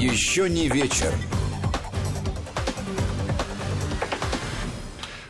Еще не вечер.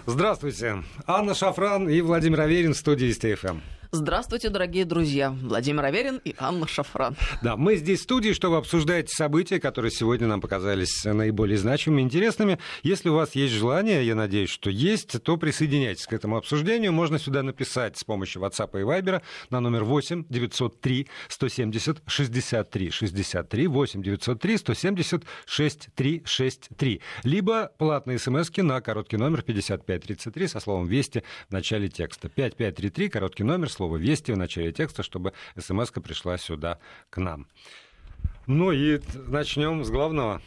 Здравствуйте. Анна Шафран и Владимир Аверин в студии СТФМ. Здравствуйте, дорогие друзья. Владимир Аверин и Анна Шафран. Да, мы здесь в студии, чтобы обсуждать события, которые сегодня нам показались наиболее значимыми интересными. Если у вас есть желание, я надеюсь, что есть, то присоединяйтесь к этому обсуждению. Можно сюда написать с помощью WhatsApp и Viber на номер 8 903 170 63 63 8 903 170 63 63. Либо платные смс на короткий номер 5533 со словом «Вести» в начале текста. 5533, короткий номер, слово «Вести» в начале текста, чтобы смс пришла сюда к нам. Ну и начнем с главного.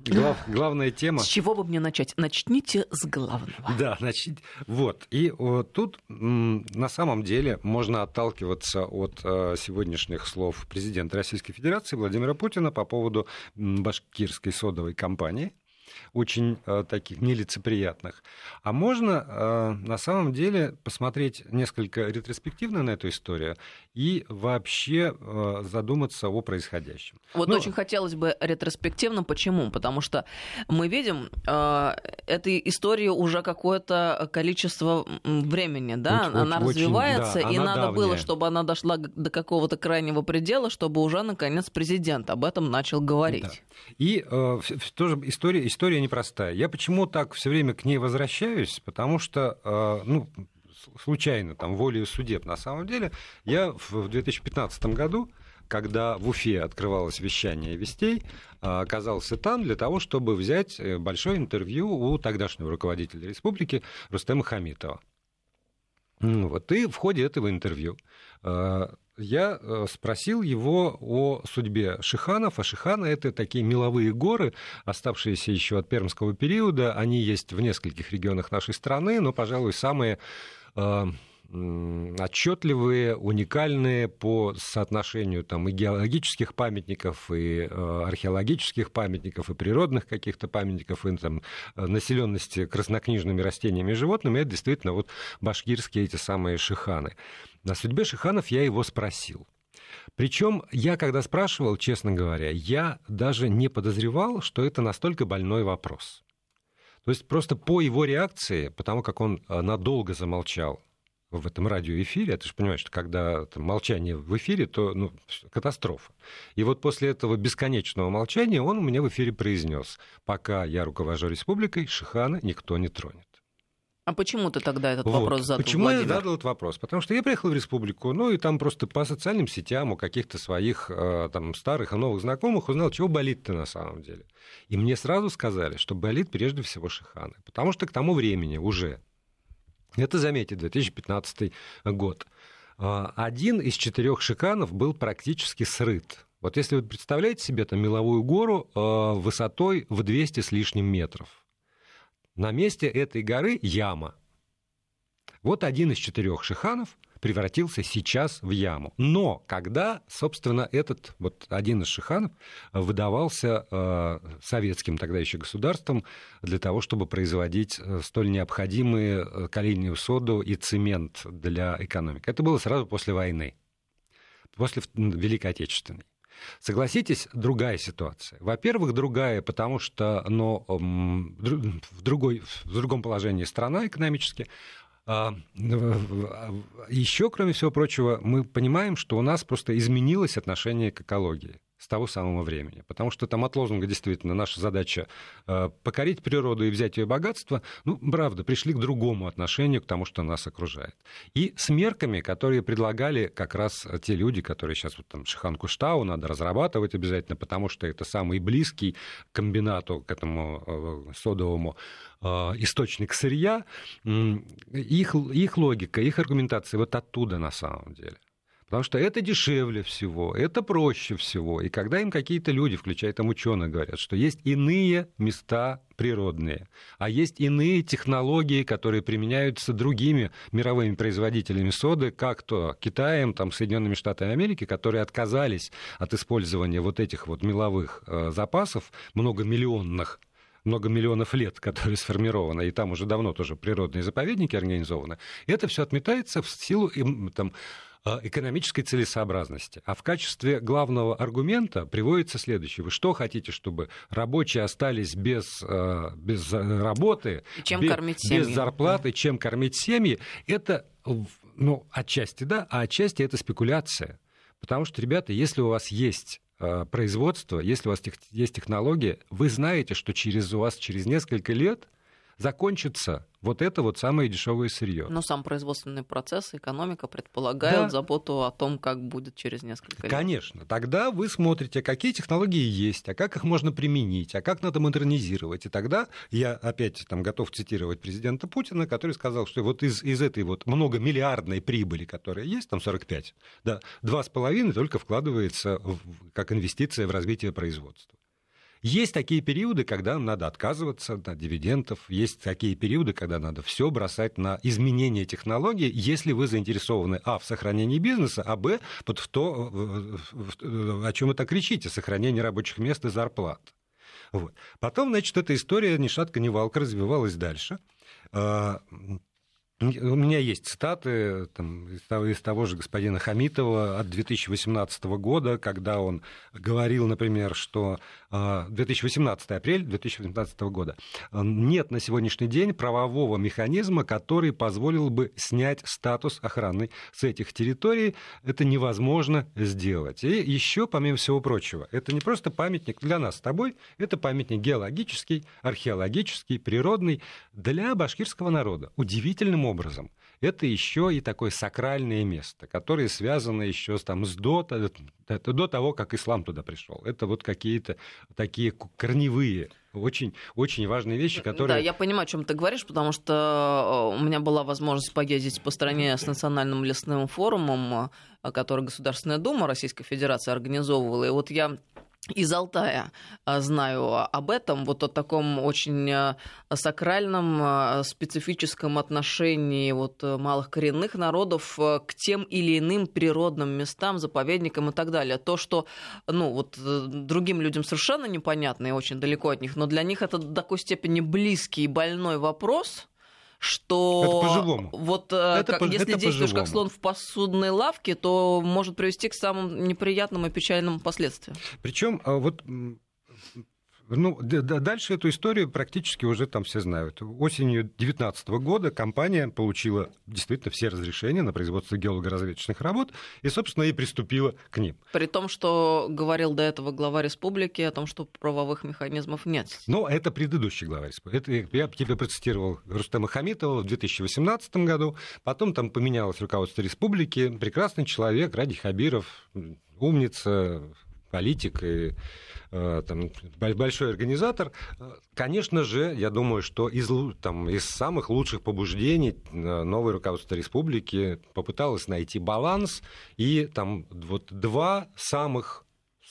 Глав, главная тема. С чего бы мне начать? Начните с главного. Да, начать. Вот. И вот тут на самом деле можно отталкиваться от э, сегодняшних слов президента Российской Федерации Владимира Путина по поводу башкирской содовой компании очень э, таких нелицеприятных. А можно э, на самом деле посмотреть несколько ретроспективно на эту историю и вообще э, задуматься о происходящем. Вот ну, очень хотелось бы ретроспективно. Почему? Потому что мы видим э, этой истории уже какое-то количество времени, да, очень, она очень, развивается, да, и она надо давняя. было, чтобы она дошла до какого-то крайнего предела, чтобы уже наконец президент об этом начал говорить. Да. И э, тоже история, история непростая. Я почему так все время к ней возвращаюсь? Потому что, э, ну, случайно, там, волею судеб, на самом деле, я в 2015 году когда в Уфе открывалось вещание вестей, э, оказался там для того, чтобы взять э, большое интервью у тогдашнего руководителя республики Рустема Хамитова. Вот, и в ходе этого интервью я э, спросил его о судьбе Шиханов. А Шиханы — это такие меловые горы, оставшиеся еще от пермского периода. Они есть в нескольких регионах нашей страны, но, пожалуй, самые э, отчетливые, уникальные по соотношению там, и геологических памятников, и э, археологических памятников, и природных каких-то памятников, и там, населенности краснокнижными растениями и животными, это действительно вот башкирские эти самые шиханы. На судьбе Шиханов я его спросил. Причем я, когда спрашивал, честно говоря, я даже не подозревал, что это настолько больной вопрос. То есть просто по его реакции, потому как он э, надолго замолчал в этом радиоэфире, а ты же понимаешь, что когда там, молчание в эфире, то ну, катастрофа. И вот после этого бесконечного молчания он у меня в эфире произнес, пока я руковожу республикой, Шихана никто не тронет. А почему ты тогда этот вот. вопрос задал? Почему Владимир? я задал этот вопрос? Потому что я приехал в республику, ну и там просто по социальным сетям у каких-то своих э, там старых и новых знакомых узнал, чего болит-то на самом деле. И мне сразу сказали, что болит прежде всего Шиханы. Потому что к тому времени уже, это заметьте, 2015 год, э, один из четырех шиканов был практически срыт. Вот если вы представляете себе там меловую гору э, высотой в 200 с лишним метров, на месте этой горы яма. Вот один из четырех шиханов превратился сейчас в яму. Но когда, собственно, этот вот один из шиханов выдавался э, советским тогда еще государством для того, чтобы производить э, столь необходимые э, калийную соду и цемент для экономики. Это было сразу после войны, после Великой Отечественной. Согласитесь, другая ситуация. Во-первых, другая, потому что но, в, другой, в другом положении страна экономически. А, Еще, кроме всего прочего, мы понимаем, что у нас просто изменилось отношение к экологии с того самого времени. Потому что там от лозунга действительно наша задача э, покорить природу и взять ее богатство, ну, правда, пришли к другому отношению к тому, что нас окружает. И с мерками, которые предлагали как раз те люди, которые сейчас вот там Шихан Куштау надо разрабатывать обязательно, потому что это самый близкий комбинату, к этому э, содовому э, источник сырья, их, их логика, их аргументация вот оттуда на самом деле. Потому что это дешевле всего, это проще всего. И когда им какие-то люди, включая там ученые, говорят, что есть иные места природные, а есть иные технологии, которые применяются другими мировыми производителями соды, как то Китаем, там, Соединенными Штатами Америки, которые отказались от использования вот этих вот меловых э, запасов, многомиллионных много миллионов лет, которые сформированы, и там уже давно тоже природные заповедники организованы, это все отметается в силу там, э, экономической целесообразности. А в качестве главного аргумента приводится следующее. Вы что хотите, чтобы рабочие остались без, э, без работы, чем без, кормить семьи? без зарплаты, чем кормить семьи? Это, ну, отчасти да, а отчасти это спекуляция. Потому что, ребята, если у вас есть производство, если у вас есть технология, вы знаете, что через, у вас через несколько лет закончится вот это вот самое дешевое сырье. Но сам производственный процесс, экономика предполагают да. заботу о том, как будет через несколько лет. Конечно. Тогда вы смотрите, какие технологии есть, а как их можно применить, а как надо модернизировать. И тогда я опять там готов цитировать президента Путина, который сказал, что вот из, из этой вот многомиллиардной прибыли, которая есть, там 45, да, 2,5 только вкладывается в, как инвестиция в развитие производства. Есть такие периоды, когда надо отказываться от дивидендов, есть такие периоды, когда надо все бросать на изменение технологий, если вы заинтересованы, а, в сохранении бизнеса, а, б, в то, о чем так кричите, сохранение рабочих мест и зарплат. Вот. Потом, значит, эта история ни шатка, ни валка развивалась дальше. У меня есть цитаты там, из, того, из того же господина Хамитова от 2018 года, когда он говорил, например, что 2018 а, апрель 2018 года нет на сегодняшний день правового механизма, который позволил бы снять статус охраны с этих территорий. Это невозможно сделать. И еще, помимо всего прочего, это не просто памятник для нас с тобой, это памятник геологический, археологический, природный для башкирского народа. Удивительным образом. Это еще и такое сакральное место, которое связано еще там, с до, до того, как ислам туда пришел. Это вот какие-то такие корневые очень, очень важные вещи, которые... Да, я понимаю, о чем ты говоришь, потому что э, у меня была возможность поездить по стране с Национальным лесным форумом, э, который Государственная Дума Российской Федерации организовывала. И вот я из Алтая а, знаю об этом, вот о таком очень а, сакральном, а, специфическом отношении вот малых коренных народов к тем или иным природным местам, заповедникам и так далее. То, что ну, вот, э, другим людям совершенно непонятно и очень далеко от них, но для них это до такой степени близкий и больной вопрос – что вот э, это как, по, если это действуешь как слон в посудной лавке, то может привести к самым неприятным и печальным последствиям. Причем вот ну, дальше эту историю практически уже там все знают. Осенью 2019 года компания получила действительно все разрешения на производство геологоразведочных работ и, собственно, и приступила к ним. При том, что говорил до этого глава республики о том, что правовых механизмов нет. Но это предыдущий глава республики. Это, я тебе процитировал Рустема Хамитова в 2018 году. Потом там поменялось руководство республики. Прекрасный человек, Ради Хабиров, умница, политик и там, большой организатор, конечно же, я думаю, что из, там, из самых лучших побуждений э, новое руководство республики попыталось найти баланс, и там вот два самых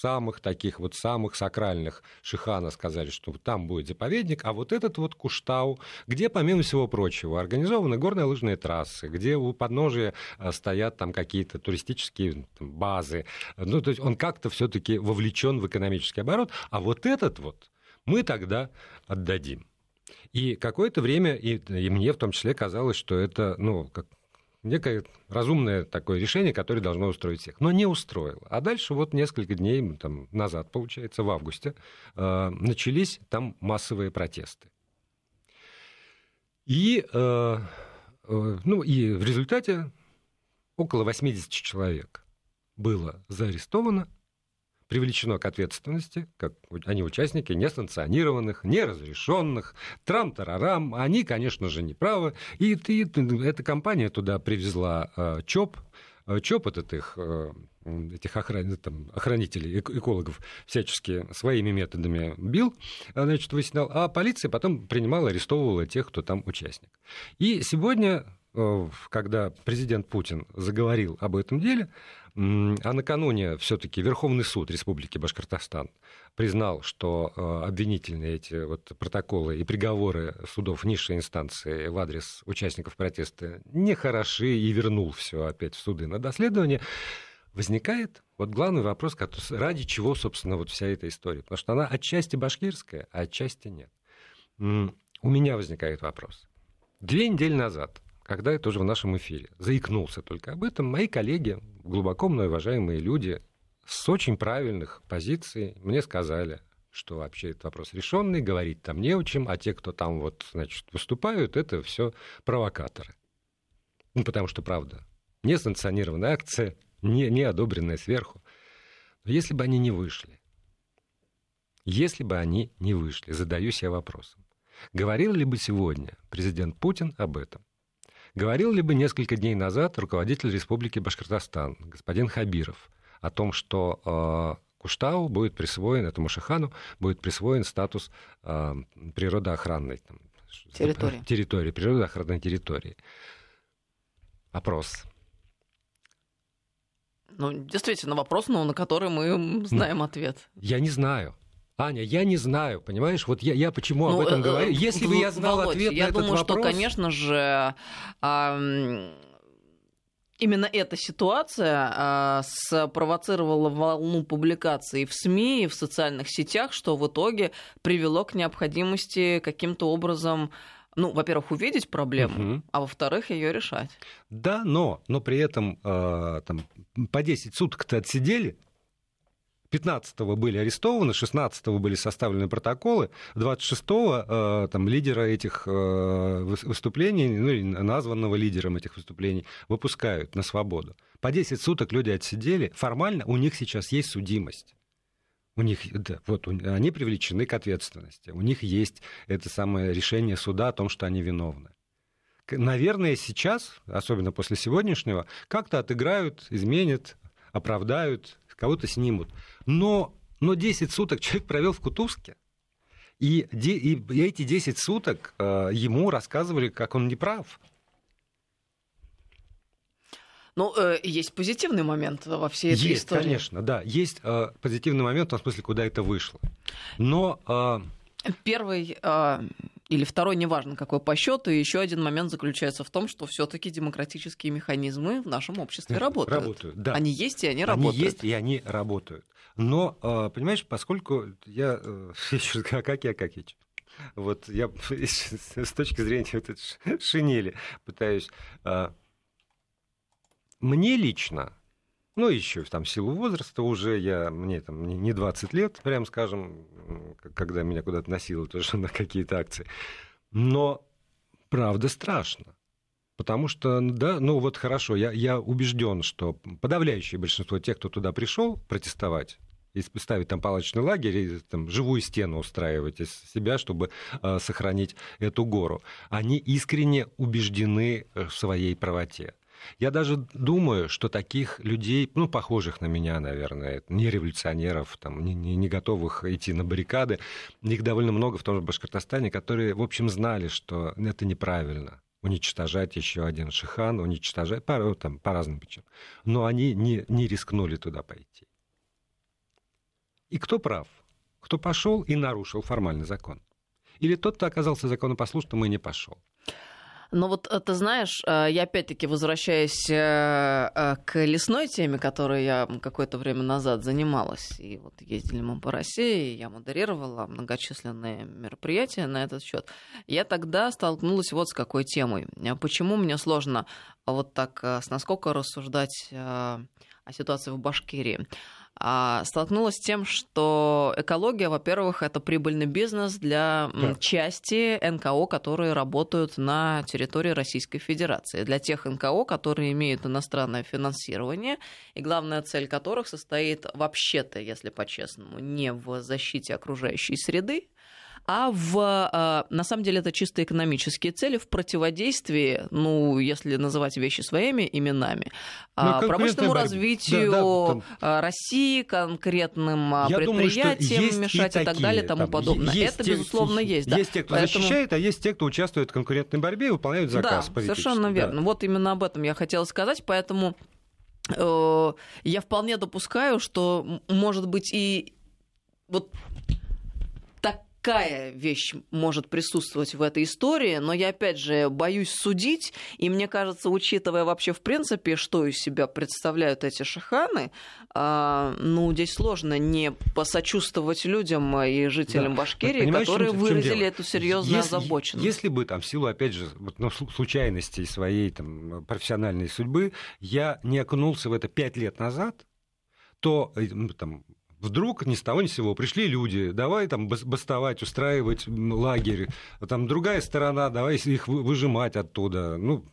самых таких вот самых сакральных Шихана сказали, что там будет заповедник, а вот этот вот Куштау, где, помимо всего прочего, организованы горные лыжные трассы, где у подножия э, стоят там какие-то туристические базы. Ну, то есть он как-то все-таки вовлечен в экономический оборот, а вот этот вот мы тогда отдадим. И какое-то время, и, и мне в том числе казалось, что это, ну, как, некое разумное такое решение, которое должно устроить всех. Но не устроило. А дальше вот несколько дней там, назад, получается, в августе, э, начались там массовые протесты. И, э, э, ну, и в результате около 80 человек было заарестовано, привлечено к ответственности, как они участники несанкционированных, неразрешенных, трам-тарарам. Они, конечно же, не правы. И, и эта компания туда привезла э, ЧОП, э, ЧОП этот их э, этих охран... там, охранителей, экологов всячески своими методами бил, значит, выяснял, а полиция потом принимала, арестовывала тех, кто там участник. И сегодня, когда президент Путин заговорил об этом деле, а накануне все-таки Верховный суд Республики Башкортостан признал, что э, обвинительные эти вот протоколы и приговоры судов низшей инстанции в адрес участников протеста нехороши и вернул все опять в суды на доследование. Возникает вот главный вопрос, ради чего, собственно, вот вся эта история. Потому что она отчасти башкирская, а отчасти нет. У меня возникает вопрос. Две недели назад когда тоже в нашем эфире заикнулся только об этом, мои коллеги, глубоко мной уважаемые люди, с очень правильных позиций мне сказали, что вообще этот вопрос решенный, говорить там не о чем, а те, кто там вот, значит, выступают, это все провокаторы. Ну, потому что, правда, не санкционированная акция, не, не одобренная сверху. Но если бы они не вышли, если бы они не вышли, задаюсь я вопросом, говорил ли бы сегодня президент Путин об этом? Говорил ли бы несколько дней назад руководитель Республики Башкортостан, господин Хабиров, о том, что э, Куштау будет присвоен, этому Шихану будет присвоен статус э, природоохранной там, территории. территории, природоохранной территории. Опрос. Ну, действительно, вопрос, но на который мы знаем ну, ответ. Я не знаю. Аня, я не знаю, понимаешь? Вот я, я почему ну, об этом э, говорю. Если бы я знал Володь, ответ я на думаю, этот вопрос... что, конечно же, именно эта ситуация а, спровоцировала волну публикаций в СМИ и в социальных сетях, что в итоге привело к необходимости каким-то образом ну, во-первых, увидеть проблему, угу. а во-вторых, ее решать. Да, но, но при этом э, там, по 10 суток-то отсидели, 15-го были арестованы, 16-го были составлены протоколы, 26-го э, там, лидера этих э, выступлений, ну, названного лидером этих выступлений, выпускают на свободу. По 10 суток люди отсидели. Формально у них сейчас есть судимость. У них, да, вот, они привлечены к ответственности. У них есть это самое решение суда о том, что они виновны. Наверное, сейчас, особенно после сегодняшнего, как-то отыграют, изменят, оправдают, кого-то снимут. Но, но 10 суток человек провел в Кутузке, и, и, и эти 10 суток э, ему рассказывали, как он неправ. Ну, э, есть позитивный момент во всей этой есть, истории. конечно, да. Есть э, позитивный момент в том смысле, куда это вышло. Но... Э... Первый э, или второй, неважно какой по счету, и еще один момент заключается в том, что все-таки демократические механизмы в нашем обществе работают. Работают, да. Они есть и они, они работают. Они есть и они работают. Но, э, понимаешь, поскольку я... Э, как я, как я вот я с точки зрения этой шинели пытаюсь э, мне лично, ну, еще там силу возраста уже я, мне там не 20 лет, прям скажем, когда меня куда-то носило тоже на какие-то акции. Но правда страшно. Потому что, да, ну вот хорошо, я, я убежден, что подавляющее большинство тех, кто туда пришел протестовать, и ставить там палочный лагерь, и там, живую стену устраивать из себя, чтобы э, сохранить эту гору. Они искренне убеждены в своей правоте. Я даже думаю, что таких людей, ну, похожих на меня, наверное, не революционеров, там, не, не, не готовых идти на баррикады, их довольно много в том же Башкортостане, которые, в общем, знали, что это неправильно уничтожать еще один шихан, уничтожать по, там, по разным причинам. Но они не, не рискнули туда пойти. И кто прав? Кто пошел и нарушил формальный закон? Или тот, кто оказался законопослушным и не пошел? Но вот э, ты знаешь, э, я опять-таки возвращаюсь э, к лесной теме, которой я какое-то время назад занималась. И вот ездили мы по России, я модерировала многочисленные мероприятия на этот счет. Я тогда столкнулась вот с какой темой. Почему мне сложно вот так с насколько рассуждать о ситуации в Башкирии? А, столкнулась с тем, что экология, во-первых, это прибыльный бизнес для да. части НКО, которые работают на территории Российской Федерации. Для тех НКО, которые имеют иностранное финансирование, и главная цель которых состоит вообще-то, если по-честному, не в защите окружающей среды, а в, а, на самом деле это чисто экономические цели в противодействии, ну, если называть вещи своими именами, ну, промышленному развитию да, да, там... А, России, конкретным Я предприятиям думаю, мешать и, и так далее и тому там, подобное. Это, те, безусловно, есть. Да. Есть те, кто Поэтому... защищает, а есть те, кто участвует в конкурентной борьбе и выполняют заказ Да, совершенно верно. Да. Вот именно об этом я хотела сказать, поэтому э, я вполне допускаю, что, может быть, и вот какая вещь может присутствовать в этой истории, но я, опять же, боюсь судить, и мне кажется, учитывая вообще, в принципе, что из себя представляют эти шаханы, а, ну, здесь сложно не посочувствовать людям и жителям да. Башкирии, которые чем, выразили чем эту серьезную если, озабоченность. Если бы, там, в силу, опять же, вот, ну, случайностей своей там, профессиональной судьбы, я не окунулся в это пять лет назад, то э, там, Вдруг ни с того ни с сего пришли люди, давай там бастовать, устраивать лагерь, там другая сторона, давай их выжимать оттуда. Ну,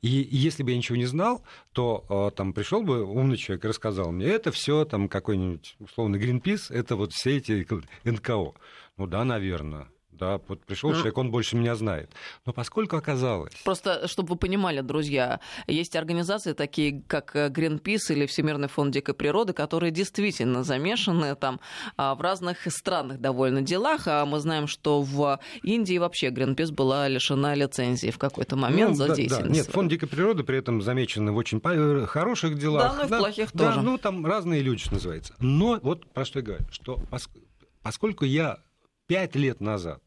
и, если бы я ничего не знал, то э, там пришел бы умный человек и рассказал мне, это все там какой-нибудь условно Гринпис, это вот все эти НКО. Ну да, наверное. Да, вот пришел ну, человек, он больше меня знает. Но поскольку оказалось... Просто, чтобы вы понимали, друзья, есть организации такие, как Greenpeace или Всемирный фонд дикой природы, которые действительно замешаны там а, в разных странных довольно делах. А мы знаем, что в Индии вообще Greenpeace была лишена лицензии в какой-то момент ну, за да, деятельность. Да. Нет, фонд дикой природы при этом замечены в очень хороших делах. Да, ну и в плохих да, тоже. Да, ну там разные люди, что называется. Но вот про что я говорю, что поскольку я пять лет назад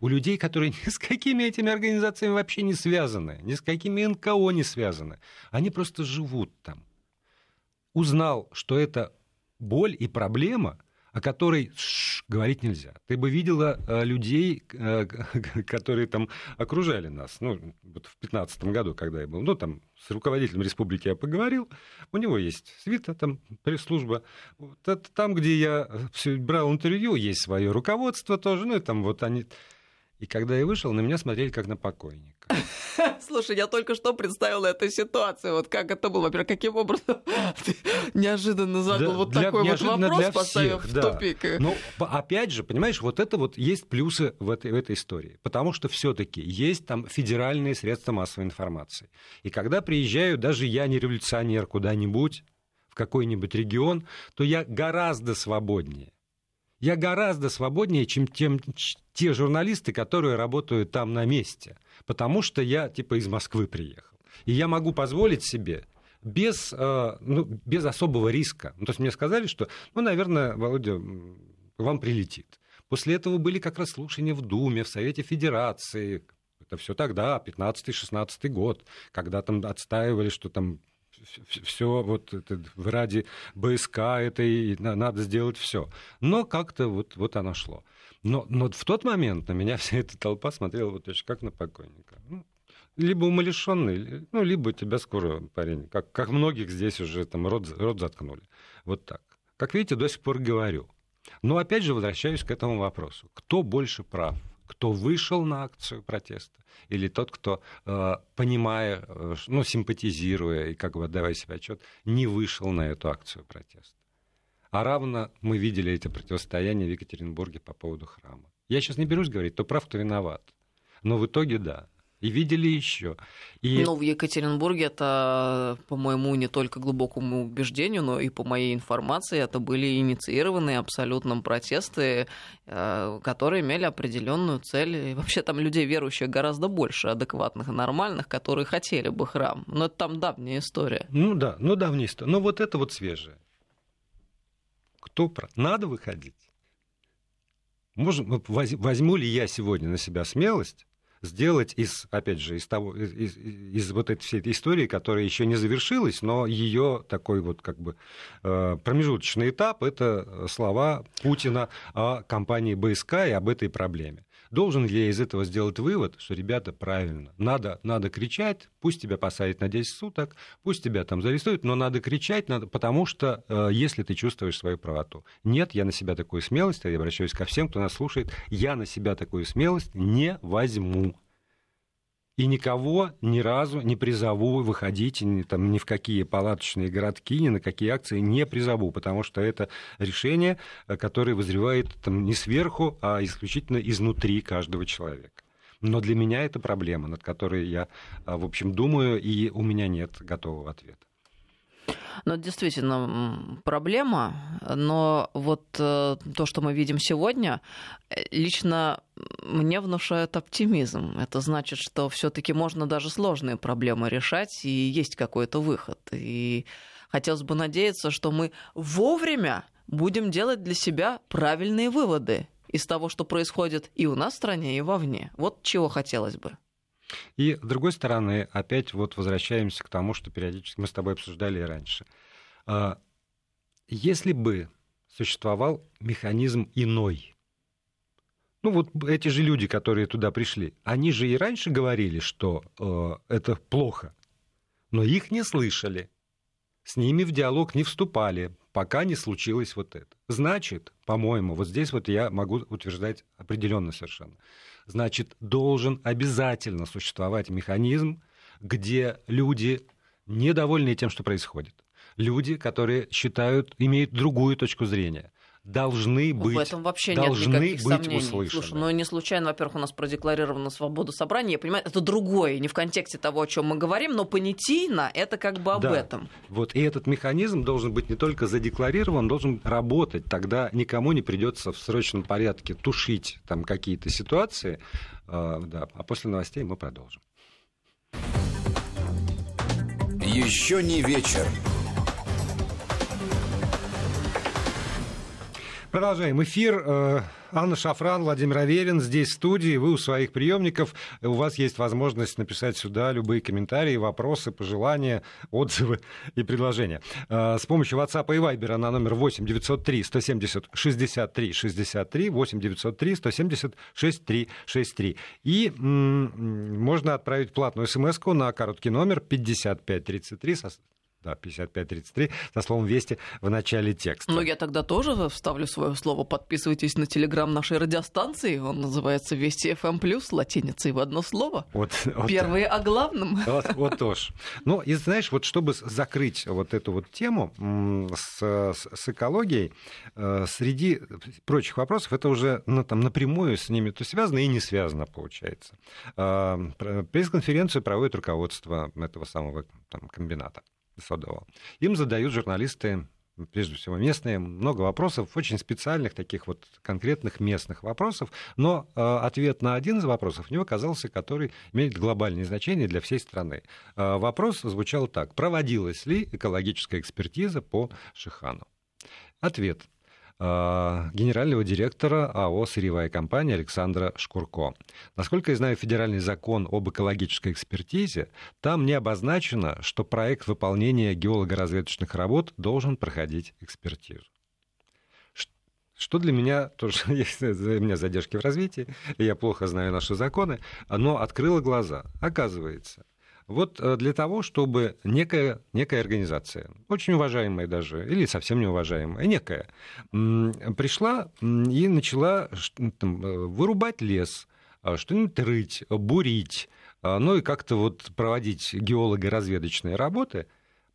у людей, которые ни с какими этими организациями вообще не связаны, ни с какими НКО не связаны. Они просто живут там. Узнал, что это боль и проблема, о которой ш, говорить нельзя. Ты бы видела э, людей, э, которые там окружали нас. Ну, вот в 2015 году, когда я был, ну, там с руководителем республики я поговорил, у него есть свита, там пресс-служба. Вот это там, где я э, брал интервью, есть свое руководство тоже, ну, и там вот они и когда я вышел, на меня смотрели как на покойника. Слушай, я только что представила эту ситуацию. Вот как это было? Во-первых, каким образом ты неожиданно задал да, вот для, такой вот вопрос, для поставив всех, в да. тупик. Ну, опять же, понимаешь, вот это вот есть плюсы в этой, в этой истории. Потому что все таки есть там федеральные средства массовой информации. И когда приезжаю, даже я не революционер куда-нибудь, в какой-нибудь регион, то я гораздо свободнее я гораздо свободнее, чем тем, те журналисты, которые работают там на месте. Потому что я типа из Москвы приехал. И я могу позволить себе без, э, ну, без особого риска. Ну, то есть мне сказали, что, ну, наверное, Володя, вам прилетит. После этого были как раз слушания в Думе, в Совете Федерации. Это все тогда, 15-16 год, когда там отстаивали, что там все вот это, ради БСК это и надо сделать все. Но как-то вот, вот оно шло. Но, но в тот момент на меня вся эта толпа смотрела вот точно как на покойника. Ну, либо умалишенный, ну, либо тебя скоро, парень, как, как многих здесь уже там рот, рот заткнули. Вот так. Как видите, до сих пор говорю. Но опять же возвращаюсь к этому вопросу. Кто больше прав? Кто вышел на акцию протеста, или тот, кто, э, понимая, э, ну, симпатизируя и как бы отдавая себе отчет, не вышел на эту акцию протеста. А равно мы видели эти противостояния в Екатеринбурге по поводу храма. Я сейчас не берусь говорить, кто прав, кто виноват. Но в итоге да и видели еще. И... Ну, в Екатеринбурге это, по моему не только глубокому убеждению, но и по моей информации, это были инициированные абсолютно протесты, э, которые имели определенную цель. И вообще там людей верующих гораздо больше, адекватных и нормальных, которые хотели бы храм. Но это там давняя история. Ну да, ну давняя история. Но вот это вот свежее. Кто про... Надо выходить. Можно, возьму ли я сегодня на себя смелость сделать из, опять же, из того, из, из, вот этой всей этой истории, которая еще не завершилась, но ее такой вот как бы э, промежуточный этап, это слова Путина о компании БСК и об этой проблеме. Должен ли я из этого сделать вывод, что, ребята, правильно, надо, надо кричать, пусть тебя посадят на 10 суток, пусть тебя там зарестуют, но надо кричать, надо, потому что э, если ты чувствуешь свою правоту. Нет, я на себя такую смелость, я обращаюсь ко всем, кто нас слушает, я на себя такую смелость не возьму и никого ни разу не призову выходить ни, там, ни в какие палаточные городки, ни на какие акции не призову, потому что это решение, э, которое вызревает там, не сверху, а исключительно изнутри каждого человека. Но для меня это проблема, над которой я, э, в общем, думаю, и у меня нет готового ответа. Это действительно проблема, но вот э, то, что мы видим сегодня, э, лично мне внушает оптимизм. Это значит, что все-таки можно даже сложные проблемы решать, и есть какой-то выход. И хотелось бы надеяться, что мы вовремя будем делать для себя правильные выводы из того, что происходит и у нас в стране, и вовне. Вот чего хотелось бы. И, с другой стороны, опять вот возвращаемся к тому, что периодически мы с тобой обсуждали и раньше. А, если бы существовал механизм иной, ну вот эти же люди, которые туда пришли, они же и раньше говорили, что э, это плохо, но их не слышали, с ними в диалог не вступали, пока не случилось вот это. Значит, по-моему, вот здесь вот я могу утверждать определенно совершенно. Значит, должен обязательно существовать механизм, где люди недовольны тем, что происходит. Люди, которые считают, имеют другую точку зрения должны быть, в этом вообще должны нет никаких быть сомнений. услышаны. Слушай, ну не случайно, во-первых, у нас продекларирована свобода собрания. Я понимаю, это другое, не в контексте того, о чем мы говорим, но понятийно это как бы об да. этом. Вот и этот механизм должен быть не только задекларирован, должен работать. Тогда никому не придется в срочном порядке тушить там какие-то ситуации. А, да. а после новостей мы продолжим. Еще не вечер. Продолжаем эфир. Э, Анна Шафран, Владимир Аверин здесь в студии. Вы у своих приемников. У вас есть возможность написать сюда любые комментарии, вопросы, пожелания, отзывы и предложения. Э, с помощью WhatsApp и Viber на номер 8 903 170 63 63 8 903 170 63 63. И можно отправить платную смс на короткий номер 5533 да, 5533 со словом «Вести» в начале текста. Ну, я тогда тоже вставлю свое слово. Подписывайтесь на телеграм нашей радиостанции. Он называется «Вести FM+,» эм латиницей в одно слово. Вот, вот Первые о главном. Вот, вот тоже. Ну, и знаешь, вот чтобы закрыть вот эту вот тему с, с, с экологией, э, среди прочих вопросов, это уже ну, там, напрямую с ними то связано и не связано, получается. Э, пресс-конференцию проводит руководство этого самого там, комбината. Садова. Им задают журналисты прежде всего местные, много вопросов, очень специальных, таких вот конкретных местных вопросов, но э, ответ на один из вопросов у него оказался, который имеет глобальное значение для всей страны. Э, вопрос звучал так. Проводилась ли экологическая экспертиза по Шихану? Ответ. А, генерального директора АО «Сырьевая компания» Александра Шкурко. Насколько я знаю федеральный закон об экологической экспертизе, там не обозначено, что проект выполнения геолого-разведочных работ должен проходить экспертизу. Что для меня тоже есть у меня задержки в развитии, я плохо знаю наши законы, но открыло глаза. Оказывается, вот э, для того, чтобы некая, некая организация, очень уважаемая даже, или совсем неуважаемая, некая, пришла и начала там, э, вырубать лес, а, что-нибудь рыть, бурить, ну и как-то вот проводить геолого-разведочные работы,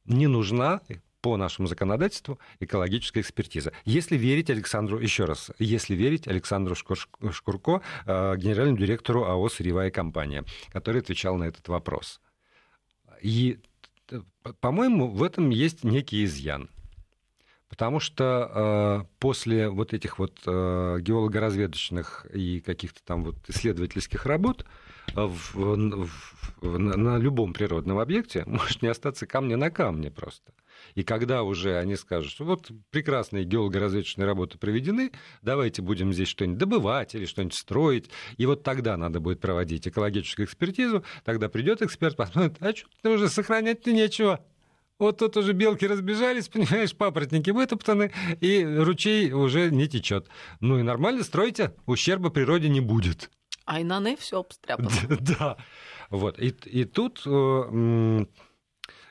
не нужна по нашему законодательству экологическая экспертиза. Если верить Александру, еще раз, если верить Александру Шкурко, генеральному директору АО «Сырьевая компания», который отвечал на этот вопрос. И, по-моему, в этом есть некий изъян. Потому что э, после вот этих вот э, геолого-разведочных и каких-то там вот исследовательских работ э, в, в, в, на любом природном объекте может не остаться камня на камне просто. И когда уже они скажут, что вот прекрасные геолого-разведочные работы проведены, давайте будем здесь что-нибудь добывать или что-нибудь строить, и вот тогда надо будет проводить экологическую экспертизу, тогда придет эксперт, посмотрит, а что уже сохранять-то нечего. Вот тут уже белки разбежались, понимаешь, папоротники вытоптаны, и ручей уже не течет. Ну и нормально стройте, ущерба природе не будет. А и на все обстряпано. Да. Вот. И, и тут э,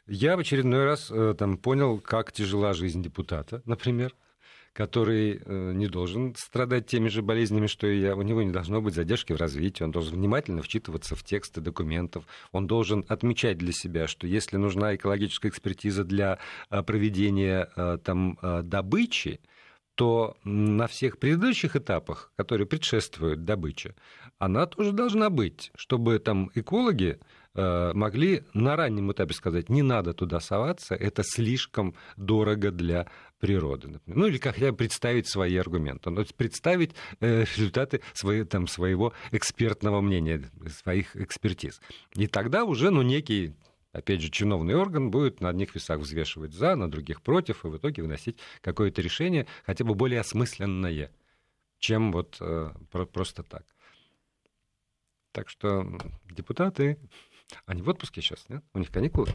я в очередной раз э, там, понял, как тяжела жизнь депутата, например который э, не должен страдать теми же болезнями, что и я. У него не должно быть задержки в развитии, он должен внимательно вчитываться в тексты документов, он должен отмечать для себя, что если нужна экологическая экспертиза для проведения там, добычи, то на всех предыдущих этапах, которые предшествуют добыче, она тоже должна быть, чтобы там экологи Э, могли на раннем этапе сказать, не надо туда соваться, это слишком дорого для природы. Например. Ну или как я представить свои аргументы. Ну, представить э, результаты свои, там, своего экспертного мнения, своих экспертиз. И тогда уже ну, некий опять же, чиновный орган будет на одних весах взвешивать за, на других против, и в итоге выносить какое-то решение, хотя бы более осмысленное. чем вот э, просто так. Так что депутаты, они в отпуске сейчас, нет? У них каникулы.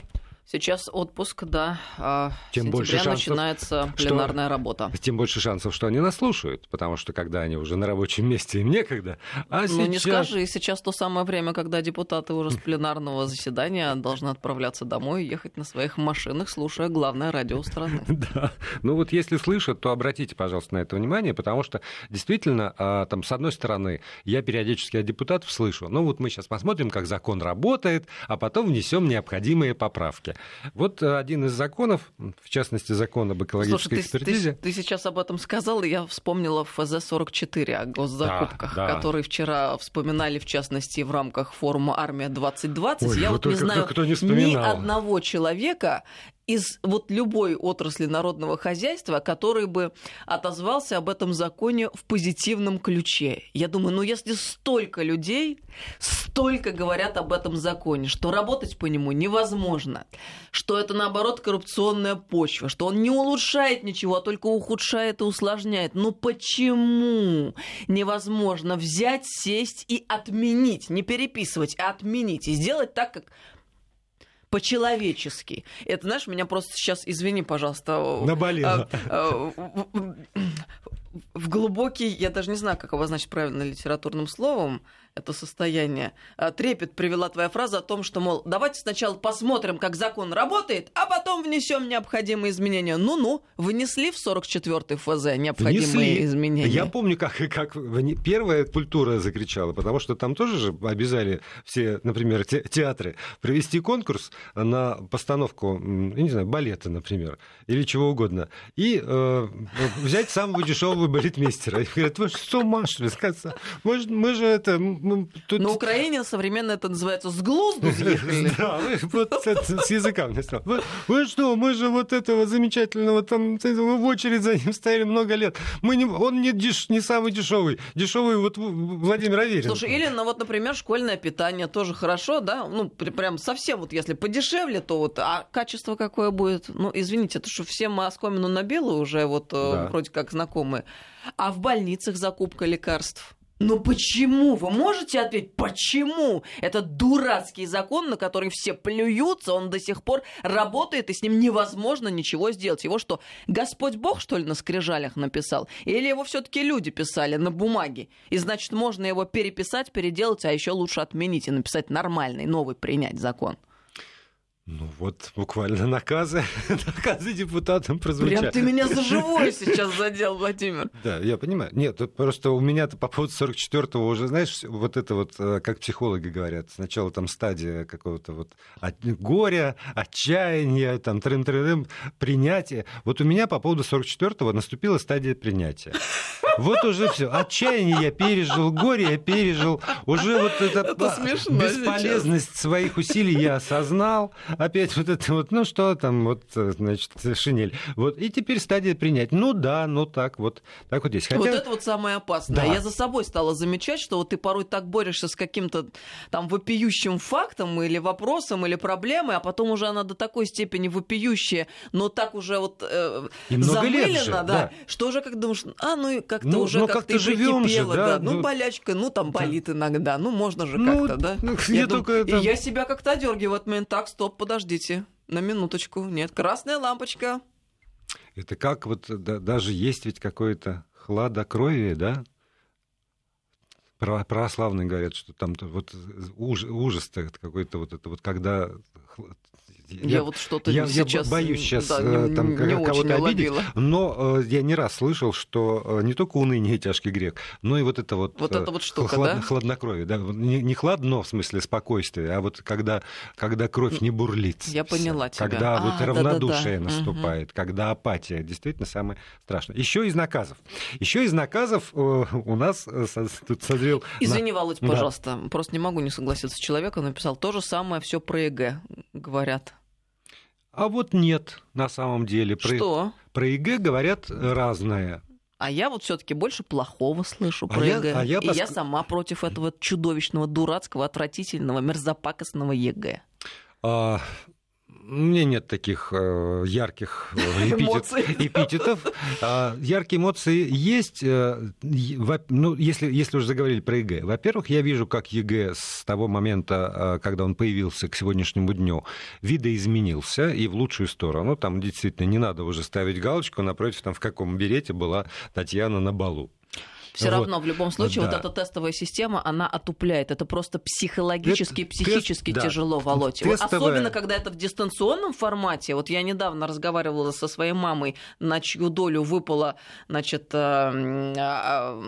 Сейчас отпуск, да. А тем больше шансов, начинается пленарная что, работа. Тем больше шансов, что они нас слушают, потому что когда они уже на рабочем месте, им некогда. А ну, сейчас... не скажи, сейчас то самое время, когда депутаты уже с пленарного заседания должны отправляться домой и ехать на своих машинах, слушая главное радио страны. Да. Ну вот если слышат, то обратите, пожалуйста, на это внимание, потому что действительно, а, там, с одной стороны, я периодически от депутатов слышу, ну вот мы сейчас посмотрим, как закон работает, а потом внесем необходимые поправки. Вот э, один из законов, в частности, закон об экологической Слушай, экспертизе. Ты, ты, ты сейчас об этом сказал, и я вспомнила ФЗ-44 о госзакупках, да, да. которые вчера вспоминали, в частности, в рамках форума «Армия-2020». Ой, я вот не знаю кто не ни одного человека, из вот любой отрасли народного хозяйства, который бы отозвался об этом законе в позитивном ключе. Я думаю, ну если столько людей, столько говорят об этом законе, что работать по нему невозможно, что это наоборот коррупционная почва, что он не улучшает ничего, а только ухудшает и усложняет. Ну почему невозможно взять, сесть и отменить, не переписывать, а отменить и сделать так, как по-человечески. Это, знаешь, меня просто сейчас, извини, пожалуйста... Наболело. А, а, в глубокий, я даже не знаю, как обозначить правильно литературным словом, это состояние. Трепет привела твоя фраза о том, что, мол, давайте сначала посмотрим, как закон работает, а потом внесем необходимые изменения. Ну-ну, внесли в 44-й ФЗ необходимые Внесли. изменения. Я помню, как, как первая культура закричала, потому что там тоже же обязали все, например, те, театры провести конкурс на постановку, я не знаю, балета, например, или чего угодно, и э, взять самого дешевого балетмейстера. И говорят, вы что, Маша, мы, мы же это мы тут... На Украине современно это называется с глузду съехали. Да, вот с языка мне стало. Вы что, мы же вот этого замечательного там в очередь за ним стояли много лет. Мы не, он не, деш, не самый дешевый. Дешевый вот Владимир Аверин. Слушай, или, ну вот, например, школьное питание тоже хорошо, да? Ну, прям совсем вот если подешевле, то вот, а качество какое будет? Ну, извините, это что всем оскомину на белую уже вот э, да. вроде как знакомые. А в больницах закупка лекарств? Ну почему? Вы можете ответить, почему? Это дурацкий закон, на который все плюются, он до сих пор работает, и с ним невозможно ничего сделать. Его что, Господь Бог, что ли, на скрижалях написал? Или его все таки люди писали на бумаге? И значит, можно его переписать, переделать, а еще лучше отменить и написать нормальный, новый принять закон. Ну вот буквально наказы, наказы депутатам прозвучали. Прям ты меня за живое сейчас задел, Владимир. Да, я понимаю. Нет, просто у меня-то по поводу 44-го уже, знаешь, вот это вот, э, как психологи говорят, сначала там стадия какого-то вот горя, отчаяния, там трын трын принятия. Вот у меня по поводу 44-го наступила стадия принятия. Вот уже все. Отчаяние я пережил, горе я пережил. Уже вот это, это бесполезность сейчас. своих усилий я осознал опять вот это вот, ну что там, вот, значит, шинель. Вот, и теперь стадия принять. Ну да, ну так вот, так вот здесь. Хотя... Вот это вот самое опасное. Да. Я за собой стала замечать, что вот ты порой так борешься с каким-то там вопиющим фактом или вопросом, или проблемой, а потом уже она до такой степени вопиющая, но так уже вот э, замылена, да, да, что уже как думаешь, а, ну как-то ну, уже ну, как-то как живем же, да, да. Ну, ну, болячка, ну там болит да. иногда, ну можно же ну, как-то, да. Ну, я, я дум... только это... И я себя как-то дергиваю в этот момент, так, стоп, подождите, на минуточку. Нет, красная лампочка. Это как вот да, даже есть ведь какое-то хладокровие, да? Православные говорят, что там вот ужас, ужас какой-то вот это вот, когда я, я вот что-то я, сейчас... Я боюсь сейчас да, не, там кого-то обидеть, но э, я не раз слышал, что э, не только уныние тяжкий грех, но и вот это вот... Вот это вот штука, хлад, да? Хладнокровие, да? Не, не хладно в смысле спокойствие, а вот когда, когда кровь не бурлит. Я поняла тебя. Когда а, вот равнодушие да, да, да. наступает, угу. когда апатия, действительно самое страшное. Еще из наказов. Еще из наказов э, у нас тут созрел... Извини, Володь, пожалуйста, да. просто не могу не согласиться с человеком, написал то же самое, все про ЕГЭ, говорят. А вот нет, на самом деле. Про, Что? Про ЕГЭ говорят разное. А я вот все-таки больше плохого слышу а про а ЕГЭ. Я, а я И поск... я сама против этого чудовищного, дурацкого, отвратительного, мерзопакостного ЕГЭ. А, У меня нет таких э, ярких э, эпитет, эпитетов. А, яркие эмоции есть. Э, ну, если, если уже заговорили про ЕГЭ. Во-первых, я вижу, как ЕГЭ с того момента, э, когда он появился к сегодняшнему дню, видоизменился и в лучшую сторону. Там действительно не надо уже ставить галочку напротив, там в каком берете была Татьяна на балу. Все вот. равно, в любом случае, да. вот эта тестовая система, она отупляет. Это просто психологически, это, психически тест, тяжело, да. Володь. Тестовая... Особенно, когда это в дистанционном формате. Вот я недавно разговаривала со своей мамой, на чью долю выпало, значит, э, а,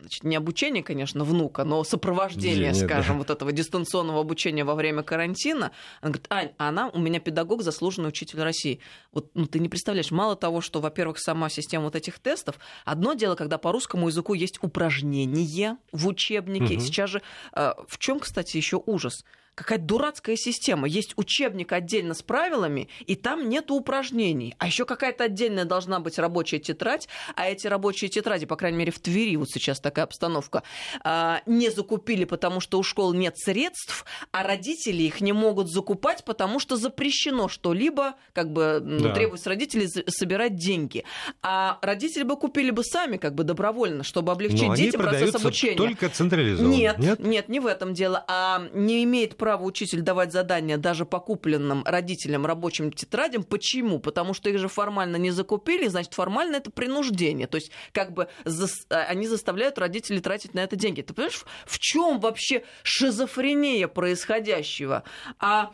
значит не обучение, конечно, внука, но сопровождение, День, скажем, да. вот этого дистанционного обучения во время карантина. Она говорит, Ань, она у меня педагог, заслуженный учитель России. Вот, ну, ты не представляешь, мало того, что, во-первых, сама система вот этих тестов, одно дело, когда по русскому языку есть есть упражнение в учебнике. Угу. Сейчас же э, в чем, кстати, еще ужас? Какая дурацкая система. Есть учебник отдельно с правилами, и там нет упражнений. А еще какая-то отдельная должна быть рабочая тетрадь, а эти рабочие тетради, по крайней мере, в Твери вот сейчас такая обстановка, а, не закупили, потому что у школ нет средств, а родители их не могут закупать, потому что запрещено что-либо, как бы да. требовать с родителей собирать деньги. А родители бы купили бы сами, как бы добровольно, чтобы облегчить Но детям процесс обучения. Только централизованно. Нет, нет, нет, не в этом дело. А не имеет права право учитель давать задания даже по купленным родителям рабочим тетрадям. Почему? Потому что их же формально не закупили, значит, формально это принуждение. То есть, как бы за... А, они заставляют родителей тратить на это деньги. Ты понимаешь, в чем вообще шизофрения происходящего? А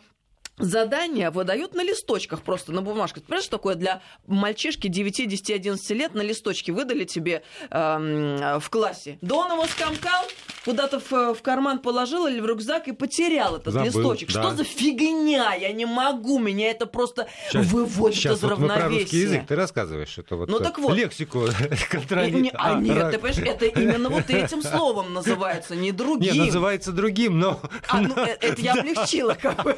задания выдают на листочках, просто на бумажках. Ты понимаешь, что такое для мальчишки 9, 10, 11 лет на листочке выдали тебе э, в классе? Да он его скомкал, куда-то в, в карман положил или в рюкзак и потерял этот Забыл, листочек. Да. Что за фигня? Я не могу, меня это просто сейчас, выводит сейчас из вот равновесия. Про русский язык ты рассказываешь, это вот, ну, так вот лексику контролирует. А, а, нет, ты понимаешь, это именно вот этим словом называется, не другим. Не, называется другим, но... А, ну, э, это я облегчила как бы.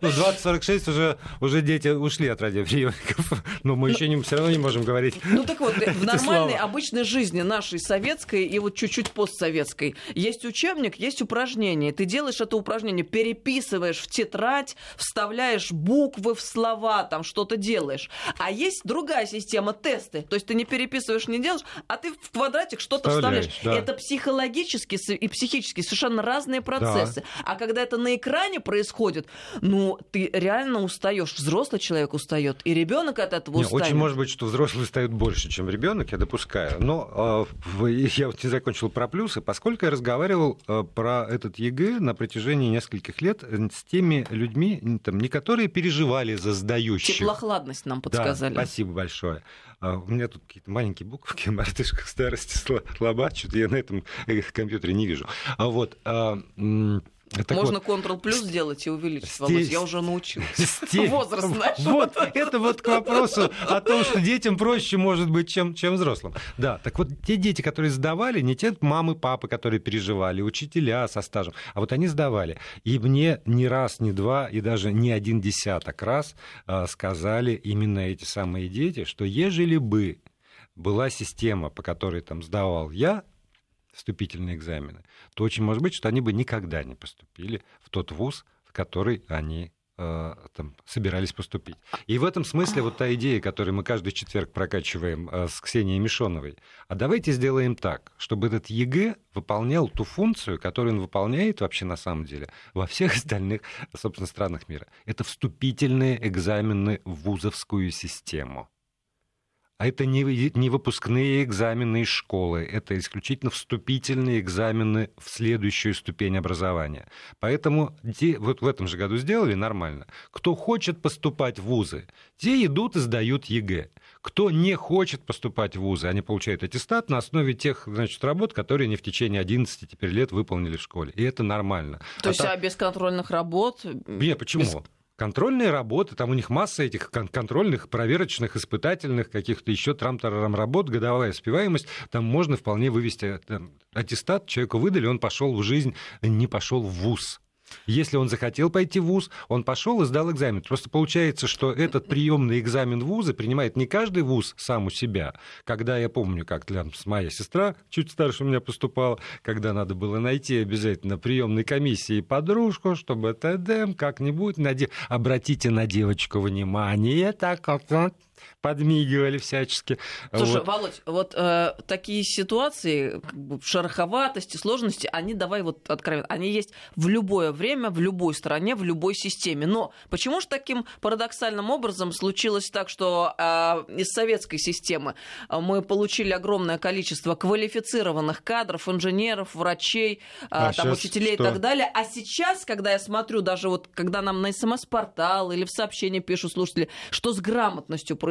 Ну, 2046 уже, уже дети ушли от радиоприемников, но мы еще не, все равно не можем говорить. Ну так вот, в нормальной, обычной жизни нашей советской и вот чуть-чуть постсоветской есть учебник, есть упражнение. Ты делаешь это упражнение, переписываешь в тетрадь, вставляешь буквы в слова, там что-то делаешь. А есть другая система, тесты. То есть ты не переписываешь, не делаешь, а ты в квадратик что-то вставляешь. Да. Это психологически и психически совершенно разные процессы. Да. А когда это на экране происходит, ну, ты реально устаешь. Взрослый человек устает, и ребенок от этого устает. Очень может быть, что взрослый устает больше, чем ребенок, я допускаю. Но э, я вот не закончил про плюсы, поскольку я разговаривал э, про этот ЕГЭ на протяжении нескольких лет с теми людьми, там, не которые переживали за сдающих. Теплохладность нам подсказали. Да, спасибо большое. А у меня тут какие-то маленькие буковки, мартышка старости слаба, что-то я на этом э, компьютере не вижу. А вот, а, так Можно вот, Ctrl плюс сделать и увеличить здесь, волос. Я уже научился. Здесь, Возраст наш. Вот, это вот к вопросу о том, что детям проще может быть, чем, чем взрослым. Да, так вот те дети, которые сдавали, не те мамы, папы, которые переживали, учителя со стажем, а вот они сдавали. И мне ни раз, ни два, и даже не один десяток раз э, сказали именно эти самые дети, что ежели бы была система, по которой там сдавал я, вступительные экзамены, то очень может быть, что они бы никогда не поступили в тот вуз, в который они э, там, собирались поступить. И в этом смысле вот та идея, которую мы каждый четверг прокачиваем э, с Ксенией Мишоновой, а давайте сделаем так, чтобы этот ЕГЭ выполнял ту функцию, которую он выполняет вообще на самом деле во всех остальных, собственно, странах мира. Это вступительные экзамены в вузовскую систему. А это не, не выпускные экзамены из школы, это исключительно вступительные экзамены в следующую ступень образования. Поэтому те, вот в этом же году сделали нормально. Кто хочет поступать в вузы, те идут и сдают ЕГЭ. Кто не хочет поступать в вузы, они получают аттестат на основе тех значит, работ, которые они в течение 11 теперь лет выполнили в школе. И это нормально. То а есть, так... а без контрольных работ? Нет, почему? Без контрольные работы, там у них масса этих контрольных, проверочных, испытательных, каких-то еще трам-тарарам работ, годовая успеваемость, там можно вполне вывести там, аттестат, человеку выдали, он пошел в жизнь, не пошел в ВУЗ. Если он захотел пойти в ВУЗ, он пошел и сдал экзамен. Просто получается, что этот приемный экзамен вуза принимает не каждый ВУЗ сам у себя. Когда я помню, как там моя сестра чуть старше меня поступала, когда надо было найти обязательно приемной комиссии подружку, чтобы ТДМ как-нибудь наде... обратите на девочку внимание, так как подмигивали всячески. Слушай, вот. Володь, вот э, такие ситуации, как бы шероховатости, сложности, они, давай вот откровенно, они есть в любое время, в любой стране, в любой системе. Но почему же таким парадоксальным образом случилось так, что э, из советской системы э, мы получили огромное количество квалифицированных кадров, инженеров, врачей, э, а там, учителей что? и так далее, а сейчас, когда я смотрю, даже вот когда нам на СМС-портал или в сообщении пишут слушатели, что с грамотностью происходит,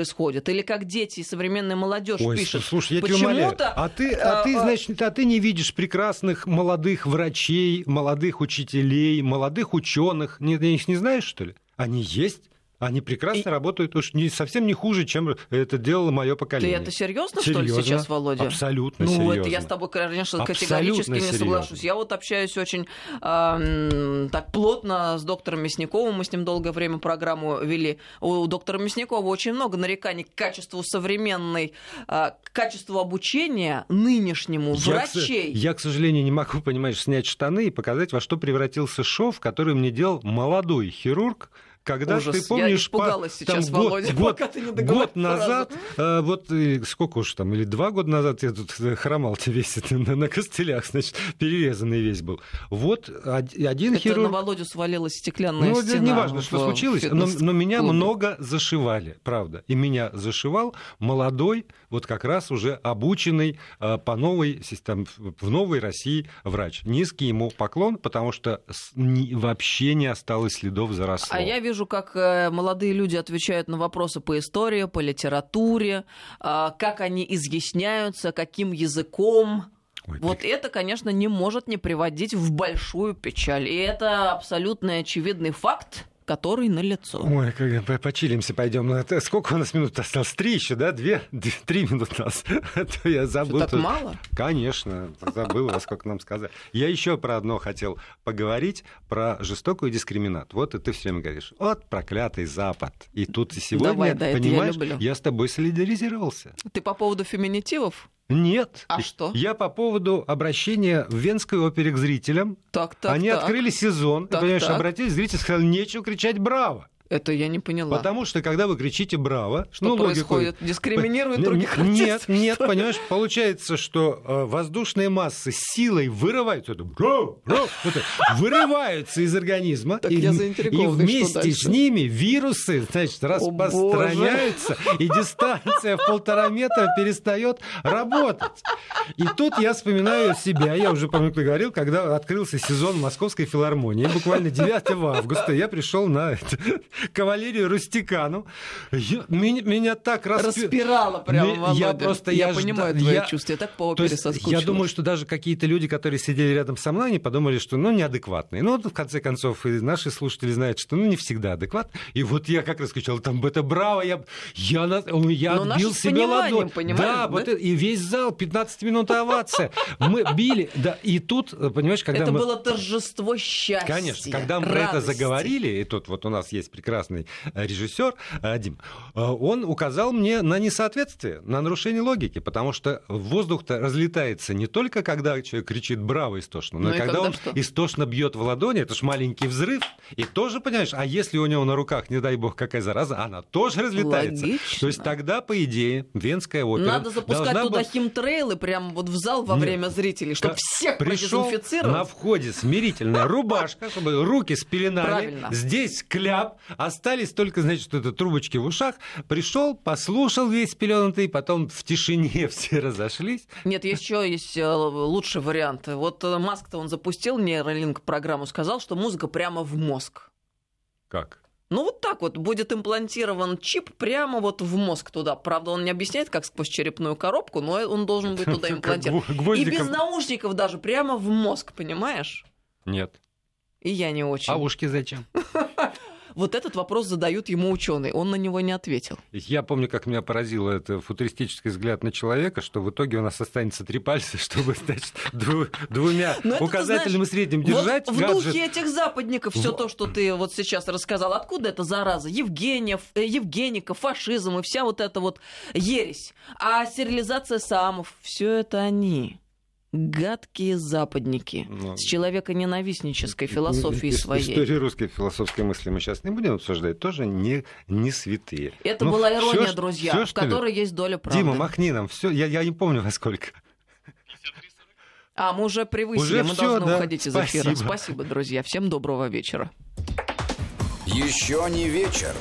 или как дети и современная молодежь Ой, пишут. Слушай, я тебя умоляю. А ты, а, ты, а, значит, а ты не видишь прекрасных молодых врачей, молодых учителей, молодых ученых. Не, их не знаешь, что ли? Они есть. Они прекрасно и... работают, уж не, совсем не хуже, чем это делало мое поколение. Ты это серьезно, что ли, сейчас, Володя? Абсолютно ну, серьезно. это я с тобой, конечно, категорически не соглашусь. Я вот общаюсь очень э, так плотно с доктором Мясниковым, мы с ним долгое время программу вели. У доктора Мясникова очень много нареканий к качеству современной, э, к качеству обучения нынешнему я, врачей. Я, к сожалению, не могу, понимаешь, снять штаны и показать, во что превратился шов, который мне делал молодой хирург, когда Ужас. ты помнишь, я по, сейчас, там, Володя, год, пока ты не год назад, э, вот сколько уж там, или два года назад я тут хромал весь на, на костылях, значит, перерезанный весь был. Вот один Это хирург... на Володю свалилась стеклянная ну, стена. Ну, неважно, что случилось, но, но меня много зашивали, правда. И меня зашивал молодой, вот как раз уже обученный э, по новой системе, в новой России врач. Низкий ему поклон, потому что вообще не осталось следов заросло. А я вижу вижу, как э, молодые люди отвечают на вопросы по истории, по литературе, а, как они изъясняются, каким языком. Ой, вот ты... это, конечно, не может не приводить в большую печаль. И это абсолютно очевидный факт, который на лицо. Ой, как, почилимся, пойдем. Ну, сколько у нас минут осталось? Три еще, да? Две? Три минуты у нас. А то я забыл. Что, так мало? Конечно, забыл, во сколько нам сказали. Я еще про одно хотел поговорить, про жестокую дискриминацию. Вот и ты все время говоришь, вот проклятый Запад. И тут сегодня, Давай, да, понимаешь, я, я с тобой солидаризировался. Ты по поводу феминитивов? Нет. А что? Я по поводу обращения в Венской опере к зрителям. Так, так, Они так. открыли сезон, так, и, понимаешь, так. обратились, зрители сказали, нечего кричать «Браво!». Это я не поняла. Потому что, когда вы кричите «Браво», что ну, происходит? Логику... Дискриминируют других Нет, артистов, нет, понимаешь, получается, что э, воздушные массы силой вырываются, это, браво, браво, это, вырываются из организма, так и, я и вместе с ними вирусы, значит, распространяются, О, и дистанция в полтора метра перестает работать. И тут я вспоминаю себя, я уже, по-моему, говорил, когда открылся сезон Московской филармонии, буквально 9 августа, я пришел на это, кавалерию Рустикану. Я, меня, меня так распи... распирало прямо, Я просто я, я понимаю твои я... чувства. Я так по опере Я думаю, что даже какие-то люди, которые сидели рядом со мной, они подумали, что ну неадекватные. Ну, в конце концов, и наши слушатели знают, что ну не всегда адекват. И вот я как раз кричал, там это браво, я, я, я Но отбил себе ладонь. Да, да? Вот и весь зал, 15 минут овация. Мы били, да, и тут, понимаешь, когда Это мы... было торжество счастья, Конечно, когда мы радости. про это заговорили, и тут вот у нас есть прекрасный э, режиссер э, Дим, э, он указал мне на несоответствие, на нарушение логики, потому что воздух-то разлетается не только когда человек кричит «браво» истошно, но, но и когда, когда он что? истошно бьет в ладони, это ж маленький взрыв, и тоже, понимаешь, а если у него на руках, не дай бог, какая зараза, она тоже разлетается. Логично. То есть тогда, по идее, Венская опера Надо запускать туда была... химтрейлы прямо вот в зал во Нет. время зрителей, чтобы всех Пришел продезинфицировать. на входе смирительная рубашка, чтобы руки спеленали, Правильно. здесь кляп, остались только, значит, это трубочки в ушах. Пришел, послушал весь пеленутый, потом в тишине все разошлись. Нет, еще есть э, лучший вариант. Вот э, Маск-то он запустил нейролинк программу, сказал, что музыка прямо в мозг. Как? Ну, вот так вот будет имплантирован чип прямо вот в мозг туда. Правда, он не объясняет, как сквозь черепную коробку, но он должен быть туда имплантирован. И без наушников даже прямо в мозг, понимаешь? Нет. И я не очень. А ушки зачем? вот этот вопрос задают ему ученые. Он на него не ответил. Я помню, как меня поразило это футуристический взгляд на человека, что в итоге у нас останется три пальца, чтобы, значит, двумя указателем и средним держать. в духе этих западников все то, что ты вот сейчас рассказал. Откуда это зараза? Евгения, э, Евгеника, фашизм и вся вот эта вот ересь. А стерилизация самов, все это они гадкие западники. Ну, с человеконенавистнической философией своей. Историю русской философской мысли мы сейчас не будем обсуждать, тоже не, не святые. Это Но ну, была ирония, всё, друзья, всё, в которой ли? есть доля правды. Дима, махни нам, все, я, я не помню во сколько. А, мы уже превысили, уже мы всё, должны да? уходить из Спасибо. эфира. Спасибо, друзья. Всем доброго вечера. Еще не вечер.